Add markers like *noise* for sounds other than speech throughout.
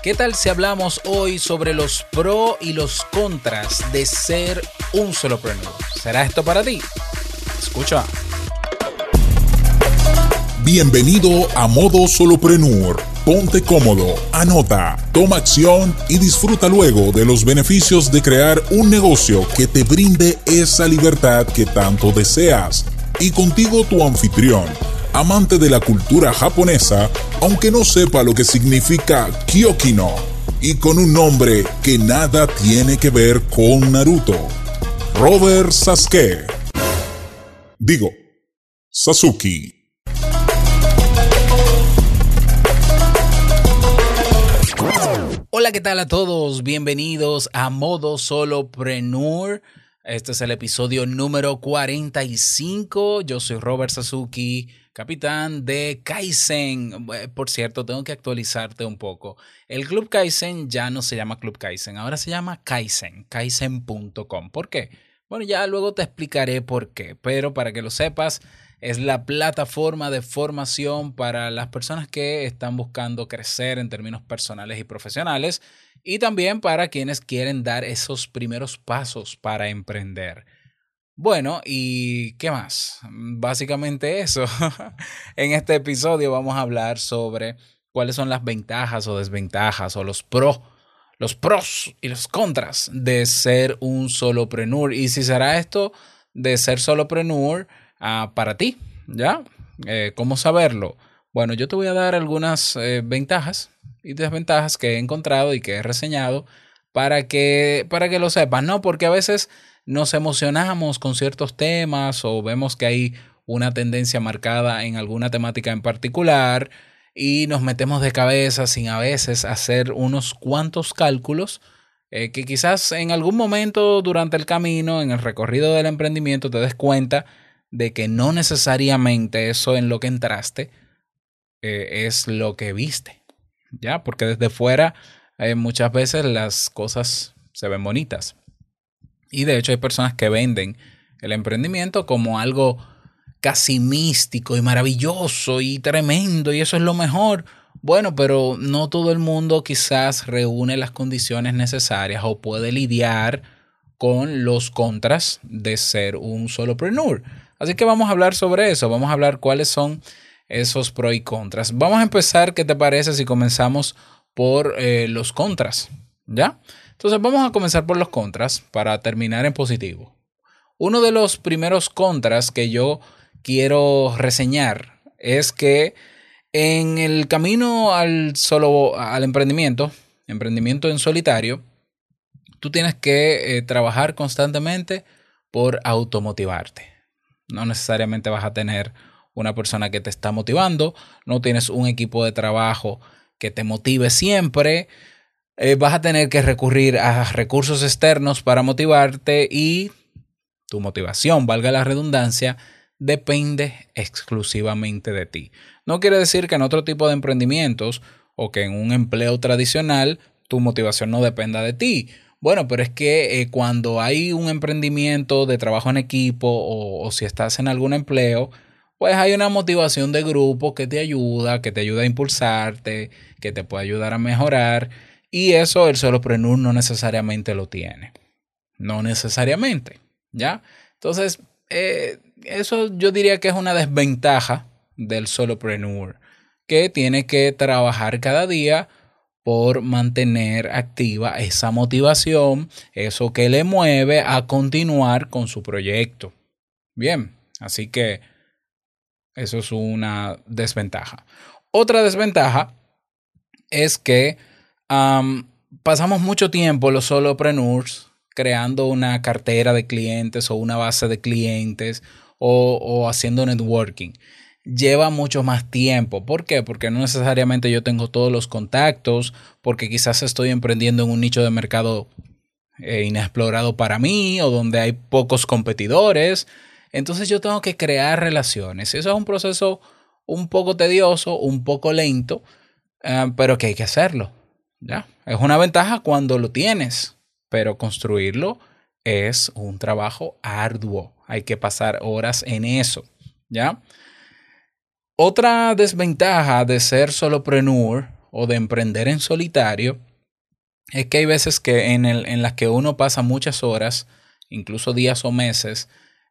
¿Qué tal si hablamos hoy sobre los pros y los contras de ser un solopreneur? ¿Será esto para ti? Escucha. Bienvenido a Modo Solopreneur. Ponte cómodo, anota, toma acción y disfruta luego de los beneficios de crear un negocio que te brinde esa libertad que tanto deseas. Y contigo tu anfitrión amante de la cultura japonesa, aunque no sepa lo que significa Kyokino, y con un nombre que nada tiene que ver con Naruto. Robert Sasuke. Digo, Sasuke. Hola, ¿qué tal a todos? Bienvenidos a Modo Solopreneur. Este es el episodio número 45. Yo soy Robert Sasuki capitán de Kaizen. Por cierto, tengo que actualizarte un poco. El Club Kaizen ya no se llama Club Kaizen, ahora se llama Kaizen, kaizen.com. ¿Por qué? Bueno, ya luego te explicaré por qué, pero para que lo sepas, es la plataforma de formación para las personas que están buscando crecer en términos personales y profesionales y también para quienes quieren dar esos primeros pasos para emprender. Bueno, ¿y qué más? Básicamente eso. *laughs* en este episodio vamos a hablar sobre cuáles son las ventajas o desventajas o los pros, los pros y los contras de ser un solopreneur y si será esto de ser solopreneur uh, para ti, ¿ya? Eh, ¿Cómo saberlo? Bueno, yo te voy a dar algunas eh, ventajas y desventajas que he encontrado y que he reseñado para que, para que lo sepas, ¿no? Porque a veces nos emocionamos con ciertos temas o vemos que hay una tendencia marcada en alguna temática en particular y nos metemos de cabeza sin a veces hacer unos cuantos cálculos eh, que quizás en algún momento durante el camino, en el recorrido del emprendimiento, te des cuenta de que no necesariamente eso en lo que entraste eh, es lo que viste, ¿ya? Porque desde fuera eh, muchas veces las cosas se ven bonitas. Y de hecho hay personas que venden el emprendimiento como algo casi místico y maravilloso y tremendo y eso es lo mejor. Bueno, pero no todo el mundo quizás reúne las condiciones necesarias o puede lidiar con los contras de ser un solopreneur. Así que vamos a hablar sobre eso, vamos a hablar cuáles son esos pros y contras. Vamos a empezar, ¿qué te parece si comenzamos por eh, los contras? ¿Ya? Entonces vamos a comenzar por los contras para terminar en positivo. Uno de los primeros contras que yo quiero reseñar es que en el camino al solo al emprendimiento, emprendimiento en solitario, tú tienes que eh, trabajar constantemente por automotivarte. No necesariamente vas a tener una persona que te está motivando, no tienes un equipo de trabajo que te motive siempre, eh, vas a tener que recurrir a recursos externos para motivarte y tu motivación, valga la redundancia, depende exclusivamente de ti. No quiere decir que en otro tipo de emprendimientos o que en un empleo tradicional tu motivación no dependa de ti. Bueno, pero es que eh, cuando hay un emprendimiento de trabajo en equipo o, o si estás en algún empleo, pues hay una motivación de grupo que te ayuda, que te ayuda a impulsarte, que te puede ayudar a mejorar y eso el solopreneur no necesariamente lo tiene. No necesariamente, ¿ya? Entonces, eh, eso yo diría que es una desventaja del solopreneur, que tiene que trabajar cada día por mantener activa esa motivación, eso que le mueve a continuar con su proyecto. Bien, así que eso es una desventaja. Otra desventaja es que pasamos mucho tiempo los solopreneurs creando una cartera de clientes o una base de clientes o, haciendo networking. Lleva mucho más tiempo. ¿Por qué? Porque no necesariamente yo tengo todos los contactos, porque quizás estoy emprendiendo en un nicho de mercado eh, inexplorado para mí o donde hay pocos competidores. Entonces yo tengo que crear relaciones. Eso es un proceso un poco tedioso, un poco lento, eh, pero que hay que hacerlo. ¿ya? Es una ventaja cuando lo tienes, pero construirlo es un trabajo arduo. Hay que pasar horas en eso, ¿ya? Otra desventaja de ser solopreneur o de emprender en solitario es que hay veces que en, el, en las que uno pasa muchas horas, incluso días o meses,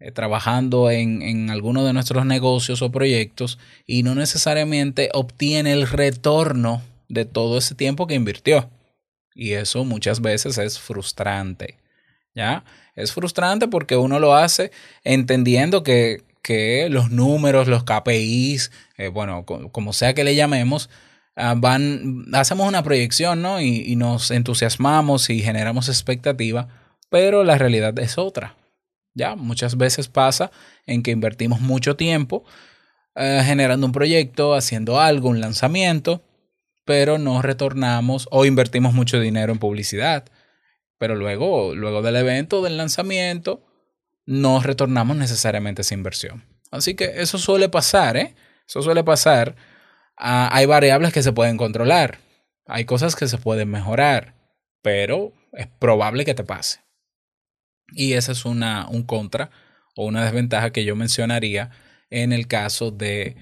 eh, trabajando en, en alguno de nuestros negocios o proyectos y no necesariamente obtiene el retorno de todo ese tiempo que invirtió. Y eso muchas veces es frustrante. ¿Ya? Es frustrante porque uno lo hace entendiendo que, que los números, los KPIs, eh, bueno, como sea que le llamemos, ah, van, hacemos una proyección, ¿no? Y, y nos entusiasmamos y generamos expectativa, pero la realidad es otra. Ya, muchas veces pasa en que invertimos mucho tiempo eh, generando un proyecto, haciendo algo, un lanzamiento, pero no retornamos o invertimos mucho dinero en publicidad. Pero luego, luego del evento, del lanzamiento, no retornamos necesariamente esa inversión. Así que eso suele pasar, ¿eh? Eso suele pasar. Ah, hay variables que se pueden controlar, hay cosas que se pueden mejorar, pero es probable que te pase. Y esa es una, un contra o una desventaja que yo mencionaría en el caso de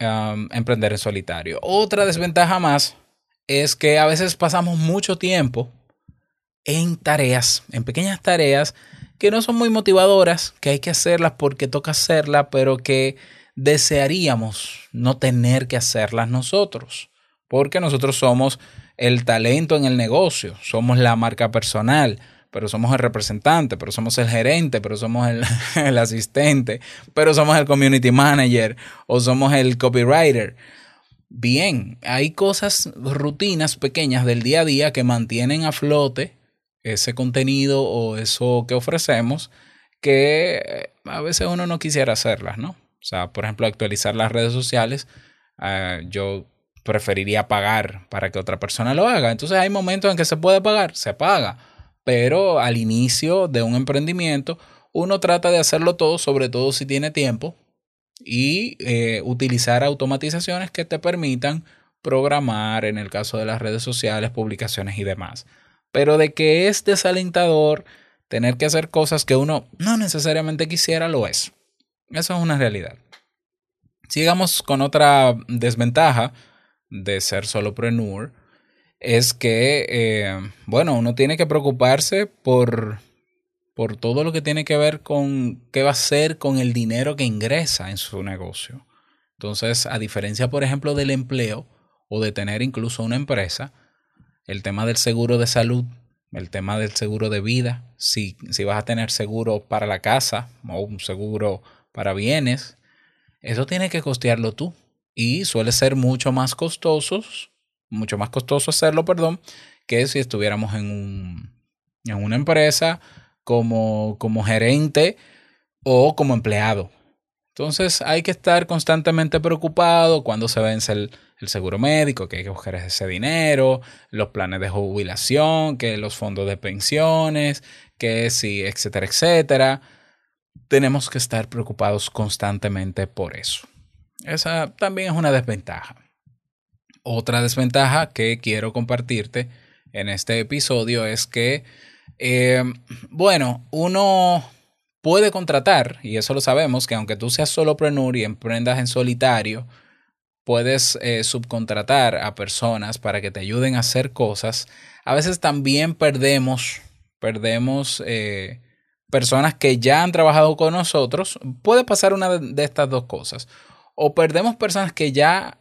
um, emprender en solitario. Otra desventaja más es que a veces pasamos mucho tiempo en tareas, en pequeñas tareas que no son muy motivadoras, que hay que hacerlas porque toca hacerlas, pero que desearíamos no tener que hacerlas nosotros, porque nosotros somos el talento en el negocio, somos la marca personal, pero somos el representante, pero somos el gerente, pero somos *laughs* el, asistente, pero somos el community manager o somos el copywriter. Bien, hay cosas, rutinas pequeñas del día a día que mantienen a flote ese contenido o eso que ofrecemos que a veces uno no quisiera hacerlas, ¿no? O sea, por ejemplo, actualizar las redes sociales, ah, yo preferiría pagar para que otra persona lo haga. Entonces hay momentos en que se puede pagar, se paga pero al inicio de un emprendimiento uno trata de hacerlo todo, sobre todo si tiene tiempo, y eh, utilizar automatizaciones que te permitan programar, en el caso de las redes sociales, publicaciones y demás. Pero de que es desalentador tener que hacer cosas que uno no necesariamente quisiera, lo es. Eso es una realidad. Sigamos con otra desventaja de ser solopreneur es que, eh, bueno, uno tiene que preocuparse por, por todo lo que tiene que ver con qué va a hacer con el dinero que ingresa en su negocio. Entonces, a diferencia, por ejemplo, del empleo o de tener incluso una empresa, el tema del seguro de salud, el tema del seguro de vida, si, si vas a tener seguro para la casa o un seguro para bienes, eso tiene que costearlo tú y suele ser mucho más costosos mucho más costoso hacerlo, perdón, que si estuviéramos en, un, en una empresa como, como gerente o como empleado. Entonces hay que estar constantemente preocupado cuando se vence el, el, seguro médico, que hay que buscar ese dinero, los planes de jubilación, que los fondos de pensiones, que sí, etcétera, etcétera. Tenemos que estar preocupados constantemente por eso. Esa también es una desventaja. Otra desventaja que quiero compartirte en este episodio es que, eh, bueno, uno puede contratar, y eso lo sabemos, que aunque tú seas solopreneur y emprendas en solitario, puedes eh, subcontratar a personas para que te ayuden a hacer cosas. A veces también perdemos, perdemos eh, personas que ya han trabajado con nosotros. Puede pasar una de estas dos cosas. O perdemos personas que ya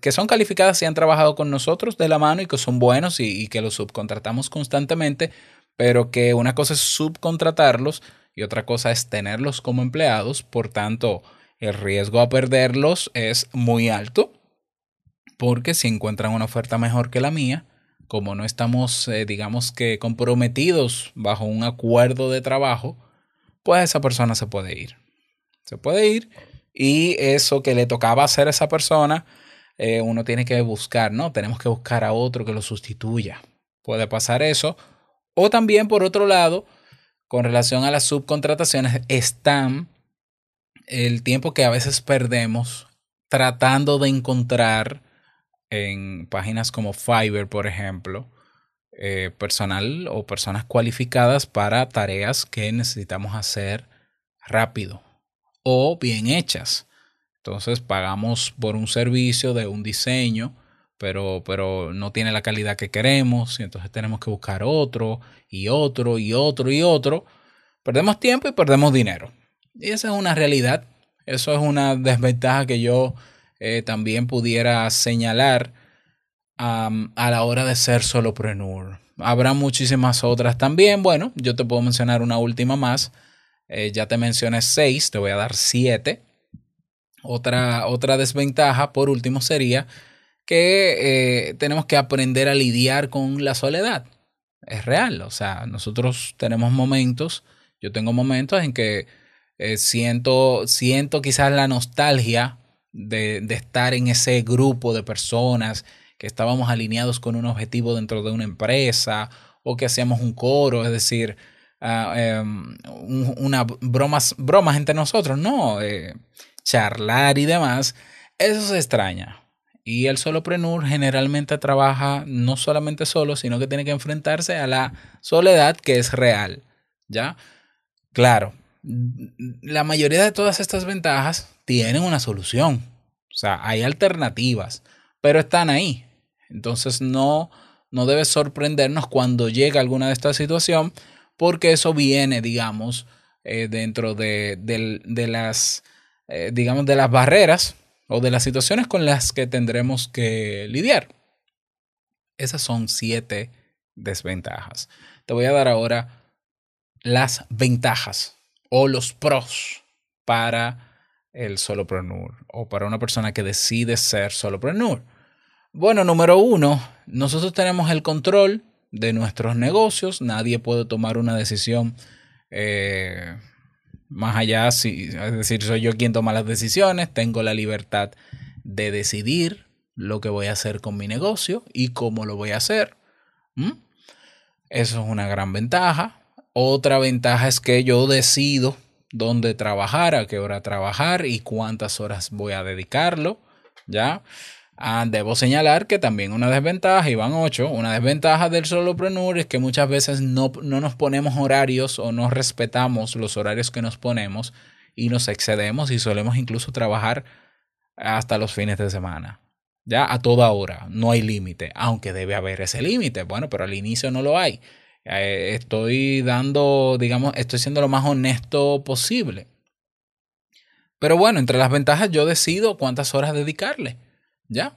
que son calificadas y han trabajado con nosotros de la mano y que son buenos y, que los subcontratamos constantemente, pero que una cosa es subcontratarlos y otra cosa es tenerlos como empleados, por tanto, el riesgo a perderlos es muy alto, porque si encuentran una oferta mejor que la mía, como no estamos, eh, digamos que, comprometidos bajo un acuerdo de trabajo, pues esa persona se puede ir. Se puede ir y eso que le tocaba hacer a esa persona, eh, uno tiene que buscar, ¿no? Tenemos que buscar a otro que lo sustituya. Puede pasar eso. O también, por otro lado, con relación a las subcontrataciones, están el tiempo que a veces perdemos tratando de encontrar en páginas como Fiverr, por ejemplo, eh, personal o personas cualificadas para tareas que necesitamos hacer rápido o bien hechas. Entonces pagamos por un servicio de un diseño pero, pero no tiene la calidad que queremos y entonces tenemos que buscar otro y otro y otro y otro. Perdemos tiempo y perdemos dinero. Y esa es una realidad. Eso es una desventaja que yo eh, también pudiera señalar a la hora de ser solopreneur. Habrá muchísimas otras también. Bueno, yo te puedo mencionar una última más. Eh, ya te mencioné seis, te voy a dar siete. Otra, otra desventaja, por último, sería que eh, tenemos que aprender a lidiar con la soledad. Es real, o sea, nosotros tenemos momentos, yo tengo momentos en que eh, siento, siento quizás la nostalgia de, de estar en ese grupo de personas que estábamos alineados con un objetivo dentro de una empresa o que hacíamos un coro, es decir, uh, bromas, bromas entre nosotros, no, eh, charlar y demás, eso se extraña. Y el solopreneur generalmente trabaja no solamente solo, sino que tiene que enfrentarse a la soledad que es real. ¿Ya? Claro, la mayoría de todas estas ventajas tienen una solución. O sea, hay alternativas, pero están ahí. Entonces no, no debe sorprendernos cuando llega alguna de estas situaciones, porque eso viene, digamos, eh, dentro de, las, eh, digamos, de las barreras o de las situaciones con las que tendremos que lidiar. Esas son siete desventajas. Te voy a dar ahora las ventajas o los pros para el solopreneur o para una persona que decide ser solopreneur. Bueno, número uno, nosotros tenemos el control de nuestros negocios. Nadie puede tomar una decisión eh, más allá, si, es decir, soy yo quien toma las decisiones, tengo la libertad de decidir lo que voy a hacer con mi negocio y cómo lo voy a hacer. Eso es una gran ventaja. Otra ventaja es que yo decido dónde trabajar, a qué hora trabajar y cuántas horas voy a dedicarlo. ¿Ya? Ah, debo señalar que también una desventaja, y van ocho, una desventaja del solopreneur es que muchas veces no, no nos ponemos horarios o no respetamos los horarios que nos ponemos y nos excedemos y solemos incluso trabajar hasta los fines de semana. Ya a toda hora, no hay límite, aunque debe haber ese límite. Bueno, pero al inicio no lo hay. Eh, estoy dando, digamos, estoy siendo lo más honesto posible. Pero bueno, entre las ventajas yo decido cuántas horas dedicarle. ¿Ya?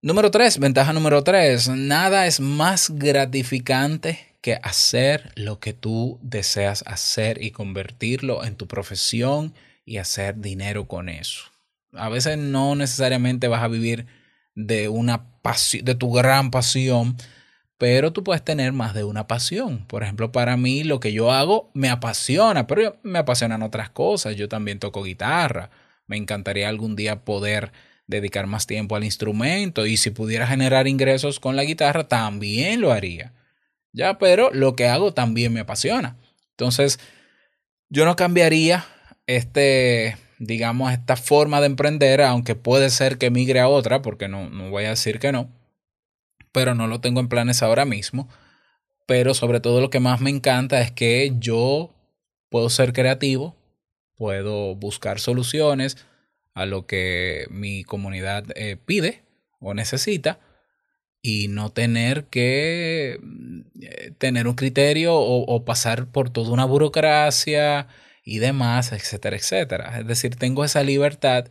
Número tres, ventaja número tres, nada es más gratificante que hacer lo que tú deseas hacer y convertirlo en tu profesión y hacer dinero con eso. A veces no necesariamente vas a vivir de una pasión, de tu gran pasión, pero tú puedes tener más de una pasión. Por ejemplo, para mí lo que yo hago me apasiona, pero me apasionan otras cosas. Yo también toco guitarra. Me encantaría algún día poder dedicar más tiempo al instrumento y si pudiera generar ingresos con la guitarra, también lo haría. Ya, pero lo que hago también me apasiona. Entonces, yo no cambiaría este, digamos, esta forma de emprender, aunque puede ser que migre a otra, porque no, no voy a decir que no, pero no lo tengo en planes ahora mismo. Pero sobre todo lo que más me encanta es que yo puedo ser creativo, puedo buscar soluciones, a lo que mi comunidad eh, pide o necesita y no tener que eh, tener un criterio o, pasar por toda una burocracia y demás, etcétera, etcétera. Es decir, tengo esa libertad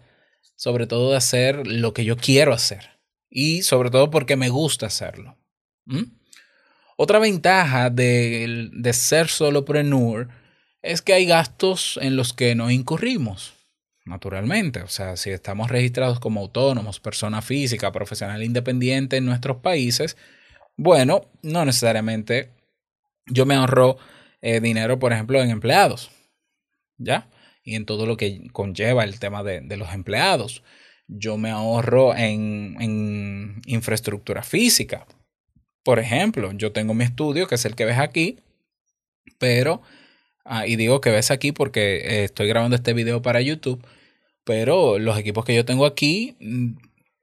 sobre todo de hacer lo que yo quiero hacer y sobre todo porque me gusta hacerlo. Otra ventaja de, de ser solopreneur es que hay gastos en los que no incurrimos naturalmente. O sea, si estamos registrados como autónomos, persona física, profesional independiente en nuestros países, bueno, no necesariamente yo me ahorro eh, dinero, por ejemplo, en empleados, ¿ya? Y en todo lo que conlleva el tema de, los empleados. Yo me ahorro en, en infraestructura física. Por ejemplo, yo tengo mi estudio, que es el que ves aquí, pero Ah, y digo que ves aquí porque eh, estoy grabando este video para YouTube, pero los equipos que yo tengo aquí, mm,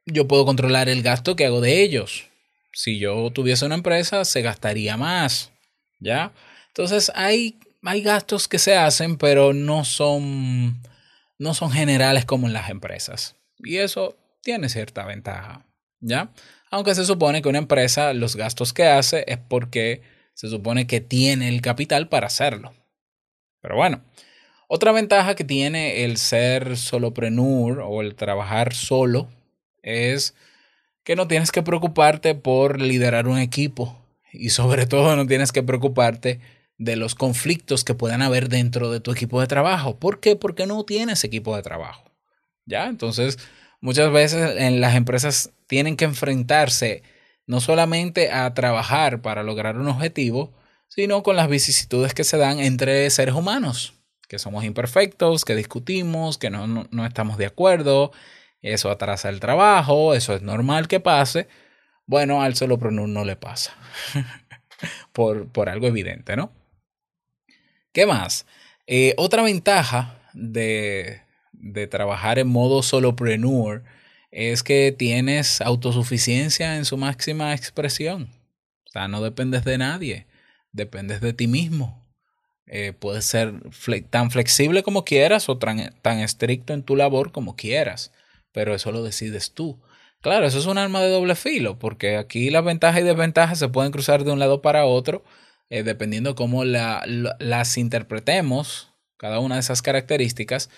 yo puedo controlar el gasto que hago de ellos. Si yo tuviese una empresa, se gastaría más, ¿ya? Entonces hay, hay gastos que se hacen, pero no son, no son generales como en las empresas. Y eso tiene cierta ventaja. ¿Ya? Aunque se supone que una empresa los gastos que hace es porque se supone que tiene el capital para hacerlo. Pero bueno, otra ventaja que tiene el ser solopreneur o el trabajar solo es que no tienes que preocuparte por liderar un equipo y sobre *laughs* todo no tienes que preocuparte de los conflictos que puedan haber dentro de tu equipo de trabajo. ¿Por qué? Porque no tienes equipo de trabajo. ¿Ya? Entonces, muchas veces en las empresas tienen que enfrentarse no solamente a trabajar para lograr un objetivo, sino con las vicisitudes que se dan entre seres humanos, que somos imperfectos, que discutimos, que no, no, estamos de acuerdo, eso atrasa el trabajo, eso es normal que pase. Bueno, al solopreneur no le pasa, *laughs* por, por, algo evidente, ¿no? ¿Qué más? Eh, otra ventaja de, de trabajar en modo solopreneur es que tienes autosuficiencia en su máxima expresión. O sea, no dependes de nadie, dependes de ti mismo. Eh, puedes ser tan flexible como quieras o tan, tan estricto en tu labor como quieras, pero eso lo decides tú. Claro, eso es un arma de doble filo, porque aquí las ventajas y desventajas se pueden cruzar de un lado para otro, eh, dependiendo cómo las interpretemos, cada una de esas características,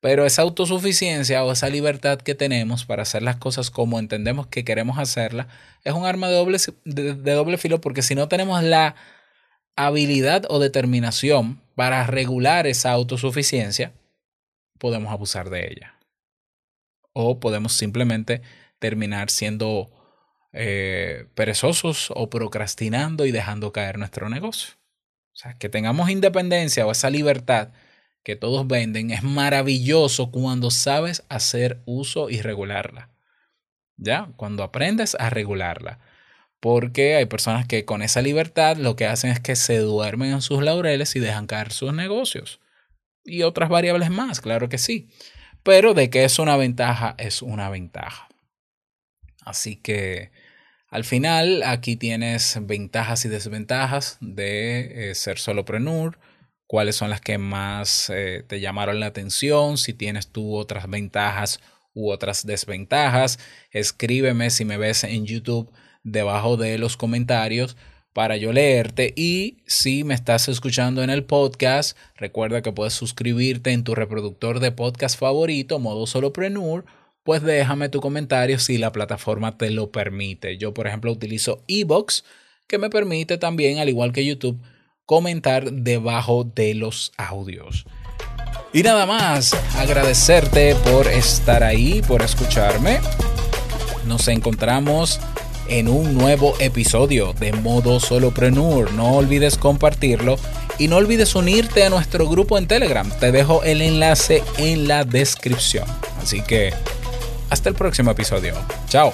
pero esa autosuficiencia o esa libertad que tenemos para hacer las cosas como entendemos que queremos hacerlas es un arma de doble, de, doble filo porque si no tenemos la habilidad o determinación para regular esa autosuficiencia, podemos abusar de ella. O podemos simplemente terminar siendo eh, perezosos o procrastinando y dejando caer nuestro negocio. O sea, que tengamos independencia o esa libertad que todos venden es maravilloso cuando sabes hacer uso y regularla. ¿Ya? Cuando aprendes a regularla. Porque hay personas que con esa libertad lo que hacen es que se duermen en sus laureles y dejan caer sus negocios. Y otras variables más, claro que sí. Pero de que es una ventaja, es una ventaja. Así que al final aquí tienes ventajas y desventajas de eh, ser solopreneur cuáles son las que más eh, te llamaron la atención, si tienes tú otras ventajas u otras desventajas. Escríbeme si me ves en YouTube debajo de los comentarios para yo leerte y si me estás escuchando en el podcast, recuerda que puedes suscribirte en tu reproductor de podcast favorito, modo solopreneur, pues déjame tu comentario si la plataforma te lo permite. Yo, por ejemplo, utilizo Ebox, que me permite también, al igual que YouTube, comentar debajo de los audios. Y nada más, agradecerte por estar ahí, por escucharme. Nos encontramos en un nuevo episodio de Modo Solopreneur. No olvides compartirlo y no olvides unirte a nuestro grupo en Telegram. Te dejo el enlace en la descripción. Así que hasta el próximo episodio. Chao.